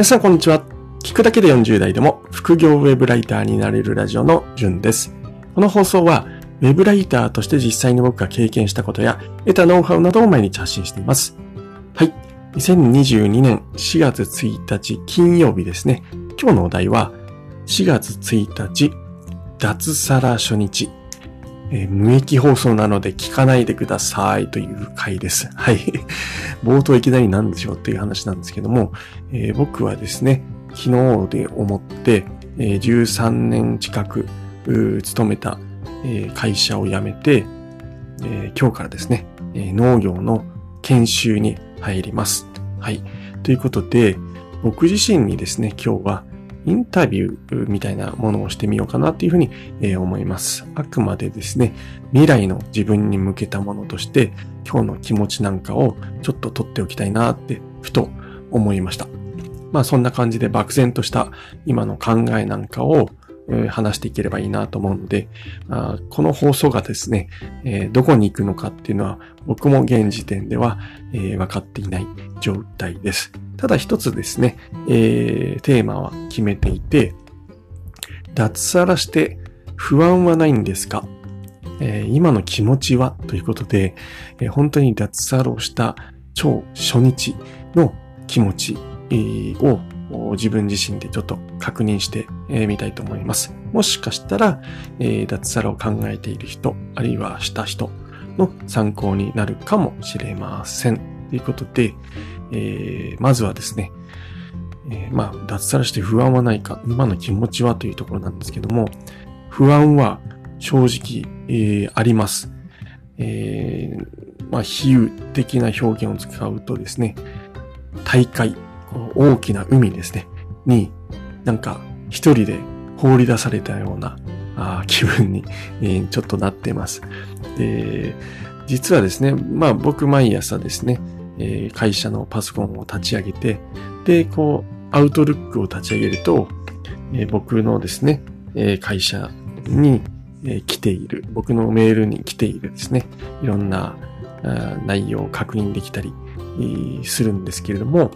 皆さんこんにちは。聞くだけで40代でも副業ウェブライターになれるラジオのじゅんです。この放送はウェブライターとして実際に僕が経験したことや得たノウハウなどを毎日発信しています。はい。2022年4月1日金曜日ですね。今日のお題は4月1日脱サラ初日えー、無益放送なので聞かないでくださいという回です。はい。冒頭いきなり何でしょうっていう話なんですけども、えー、僕はですね、昨日で思って、えー、13年近く勤めた、え、会社を辞めて、え、今日からですね、え、農業の研修に入ります。はい。ということで、僕自身にですね、今日はインタビューみたいなものをしてみようかなというふうに、思います。あくまでですね、未来の自分に向けたものとして、今日の気持ちなんかをちょっと取っておきたいなって、ふと思いました。まあそんな感じで漠然とした今の考えなんかを話していければいいなと思うので、この放送がですね、どこに行くのかっていうのは僕も現時点では、分かっていない状態です。ただ一つですね、テーマは決めていて、脱サラして不安はないんですか、今の気持ちは？ということで、本当に脱サラをした超初日の気持ち、を自分自身でちょっと確認してみたいと思います。もしかしたら、え、脱サラを考えている人、あるいはした人の参考になるかもしれません。ということで、え、まずはですね、え、まあ、脱サラして不安はないか、今の気持ちはというところなんですけども、不安は正直、えー、あります。えー、まあ、比喩的な表現を使うとですね、大海、この大きな海ですね、に、なんか一人で放り出されたようなあ気分に、えー、ちょっとなっています。で、実はですね、まあ僕毎朝ですね、えー、会社のパソコンを立ち上げて、で、こう、アウトルックを立ち上げると、えー、僕のですね、え、会社に、え、来ている、僕のメールに来ているですね、いろんな内容を確認できたり、するんですけれども、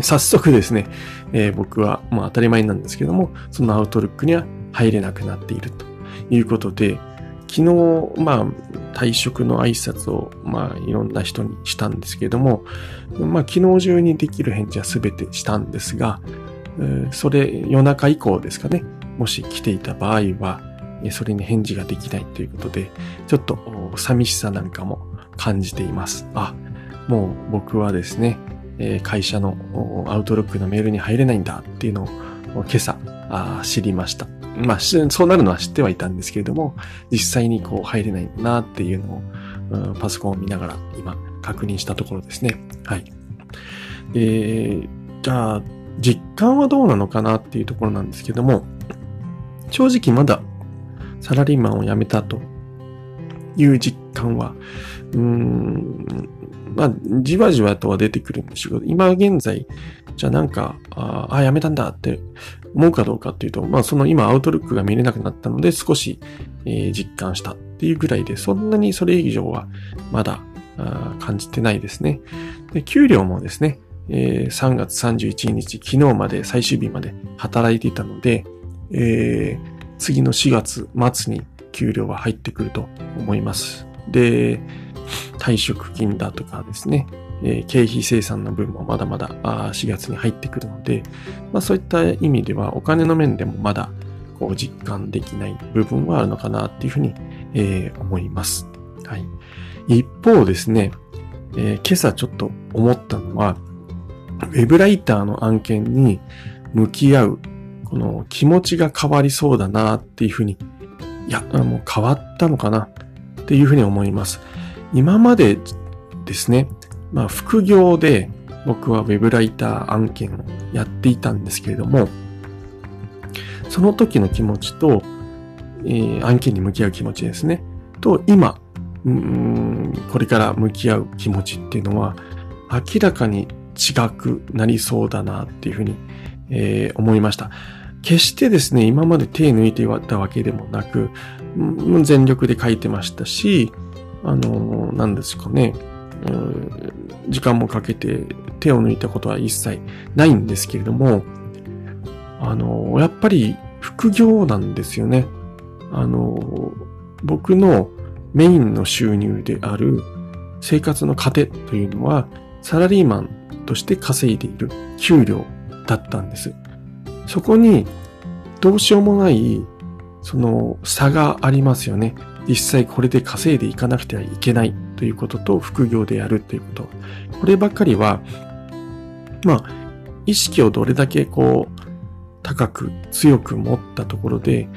早速ですね、えー、僕は、まあ当たり前なんですけども、そのアウトルックには入れなくなっているということで、昨日、まあ、退職の挨拶を、まあ、いろんな人にしたんですけれども、まあ、昨日中にできる返事は全てしたんですが、それ、夜中以降ですかね、もし来ていた場合は、それに返事ができないということで、ちょっと寂しさなんかも感じています。あ、もう僕はですね、会社のアウトロックのメールに入れないんだっていうのを今朝知りました。まあ、そうなるのは知ってはいたんですけれども、実際にこう入れないんだなっていうのを、パソコンを見ながら今確認したところですね。はい。えー、じゃあ、実感はどうなのかなっていうところなんですけども、正直まだサラリーマンを辞めたという実感は、うーん、まあ、じわじわとは出てくるんですけど、今現在、じゃあなんか、ああ、やめたんだって思うかどうかっていうと、まあその今アウトルックが見れなくなったので少し、えー、実感したっていうぐらいで、そんなにそれ以上はまだ感じてないですね。で、給料もですね、えー、3月31日、昨日まで最終日まで働いていたので、えー、次の4月末に給料は入ってくると思います。で、退職金だとかですね、えー、経費生産の分もまだまだ4月に入ってくるので、まあ、そういった意味ではお金の面でもまだこう実感できない部分はあるのかなっていうふうに、えー、思います。はい。一方ですね、えー、今朝ちょっと思ったのは、ウェブライターの案件に向き合う、この気持ちが変わりそうだなっていうふうに、いや、もう変わったのかなっていうふうに思います。今までですね、まあ副業で僕は web ライター案件をやっていたんですけれども、その時の気持ちと、えー、案件に向き合う気持ちですね。と、今、うんこれから向き合う気持ちっていうのは、明らかに違くなりそうだなっていうふうに、えー、思いました。決してですね、今まで手抜いていたわけでもなく、全力で書いてましたし、あの、何ですかね、時間もかけて手を抜いたことは一切ないんですけれども、あの、やっぱり副業なんですよね。あの、僕のメインの収入である生活の糧というのは、サラリーマンとして稼いでいる給料だったんです。そこにどうしようもないその差がありますよね。実際これで稼いでいかなくてはいけないということと副業でやるということ。こればっかりは、まあ、意識をどれだけこう、高く強く持ったところで、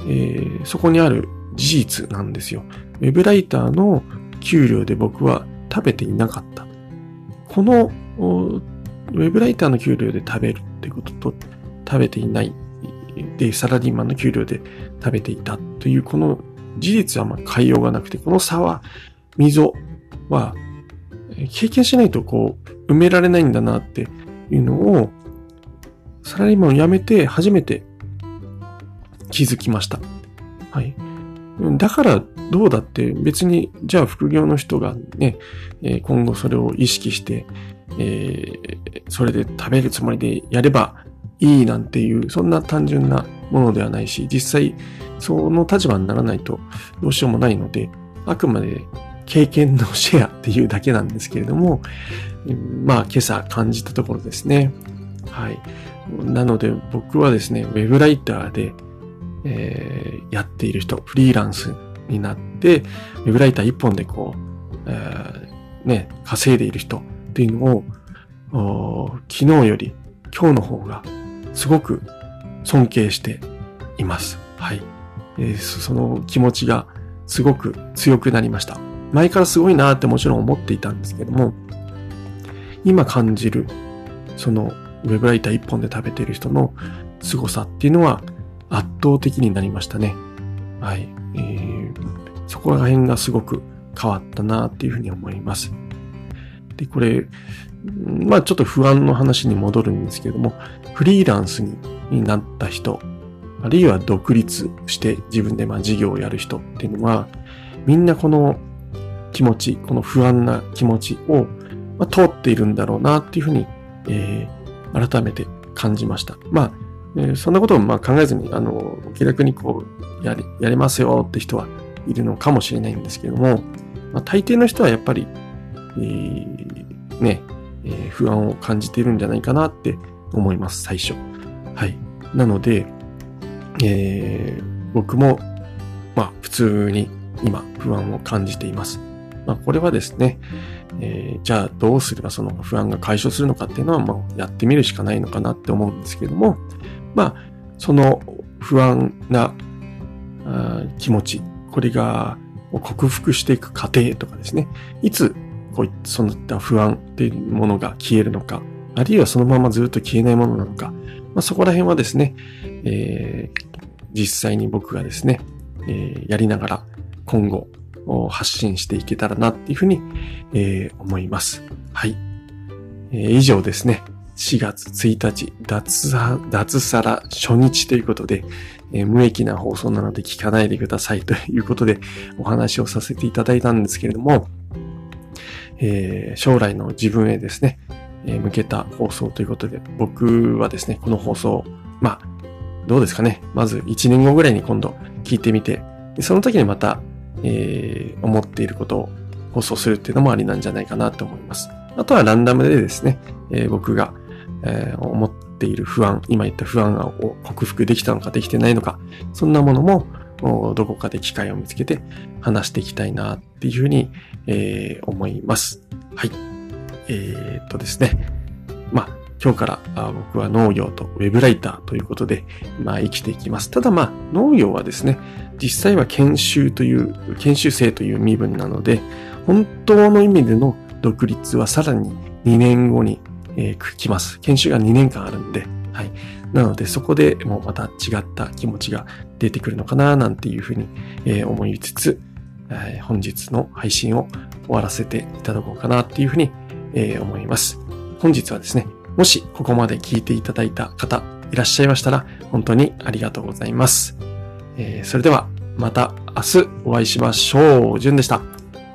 えー、そこにある事実なんですよ。ウェブライターの給料で僕は食べていなかった。この、ウェブライターの給料で食べるってことと、食べていない。で、サラリーマンの給料で食べていたという、この事実はまあ変えようがなくて、この差は、溝は、経験しないとこう、埋められないんだなっていうのを、サラリーマンを辞めて初めて気づきました。はい。だからどうだって別に、じゃあ副業の人がね、今後それを意識して、えー、それで食べるつもりでやればいいなんていう、そんな単純なものではないし、実際その立場にならないとどうしようもないので、あくまで経験のシェアっていうだけなんですけれども、まあ今朝感じたところですね。はい。なので僕はですね、ウェブライターで、えー、やっている人、フリーランスになって、ウェブライター一本でこう、えー、ね、稼いでいる人っていうのを、昨日より今日の方がすごく尊敬しています。はい。えー、その気持ちがすごく強くなりました。前からすごいなってもちろん思っていたんですけども、今感じる、そのウェブライター一本で食べてる人の凄さっていうのは圧倒的になりましたね。はい。えー、そこら辺がすごく変わったなっていうふうに思います。で、これ、まあちょっと不安の話に戻るんですけれども、フリーランスになった人、あるいは独立して自分でまあ事業をやる人っていうのは、みんなこの気持ち、この不安な気持ちを、まあ、通っているんだろうなっていうふうに、えー、改めて感じました。まあ、えー、そんなことをまあ考えずに、あの、気楽にこう、やれ、やれますよって人はいるのかもしれないんですけども、まあ、大抵の人はやっぱり、えー、ね、え、不安を感じているんじゃないかなって思います、最初。はい。なので、えー、僕も、まあ、普通に今、不安を感じています。まあ、これはですね、えー、じゃあどうすればその不安が解消するのかっていうのは、まあ、やってみるしかないのかなって思うんですけども、まあ、その不安な気持ち、これが克服していく過程とかですね、いつこういった不安っていうものが消えるのか、あるいはそのままずっと消えないものなのか、まあ、そこら辺はですね、えー、実際に僕がですね、えー、やりながら今後発信していけたらなっていうふうに、えー、思います。はい。えー、以上ですね。4月1日、脱、脱サラ初日ということで、えー、無益な放送なので聞かないでくださいということでお話をさせていただいたんですけれども、えー、将来の自分へですね、えー、向けた放送ということで、僕はですね、この放送、まあ、どうですかね。まず1年後ぐらいに今度聞いてみて、その時にまた、えー、思っていることを放送するっていうのもありなんじゃないかなと思います。あとはランダムでですね、えー、僕が、えー、思っている不安、今言った不安を克服できたのかできてないのか、そんなものもどこかで機会を見つけて話していきたいなっていうふうに、えー、思います。はい。えー、っとですね。まあ、今日から僕は農業とウェブライターということで、まあ生きていきます。ただまあ農業はですね、実際は研修という、研修生という身分なので、本当の意味での独立はさらに2年後に、えー、来ます。研修が2年間あるんで、はい。なのでそこでもうまた違った気持ちが出てくるのかななんていうふうに、え、思いつつ、え、本日の配信を終わらせていただこうかなっていうふうに、え、思います。本日はですね、もしここまで聞いていただいた方いらっしゃいましたら、本当にありがとうございます。え、それではまた明日お会いしましょう。じゅんでした。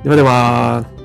ではでは。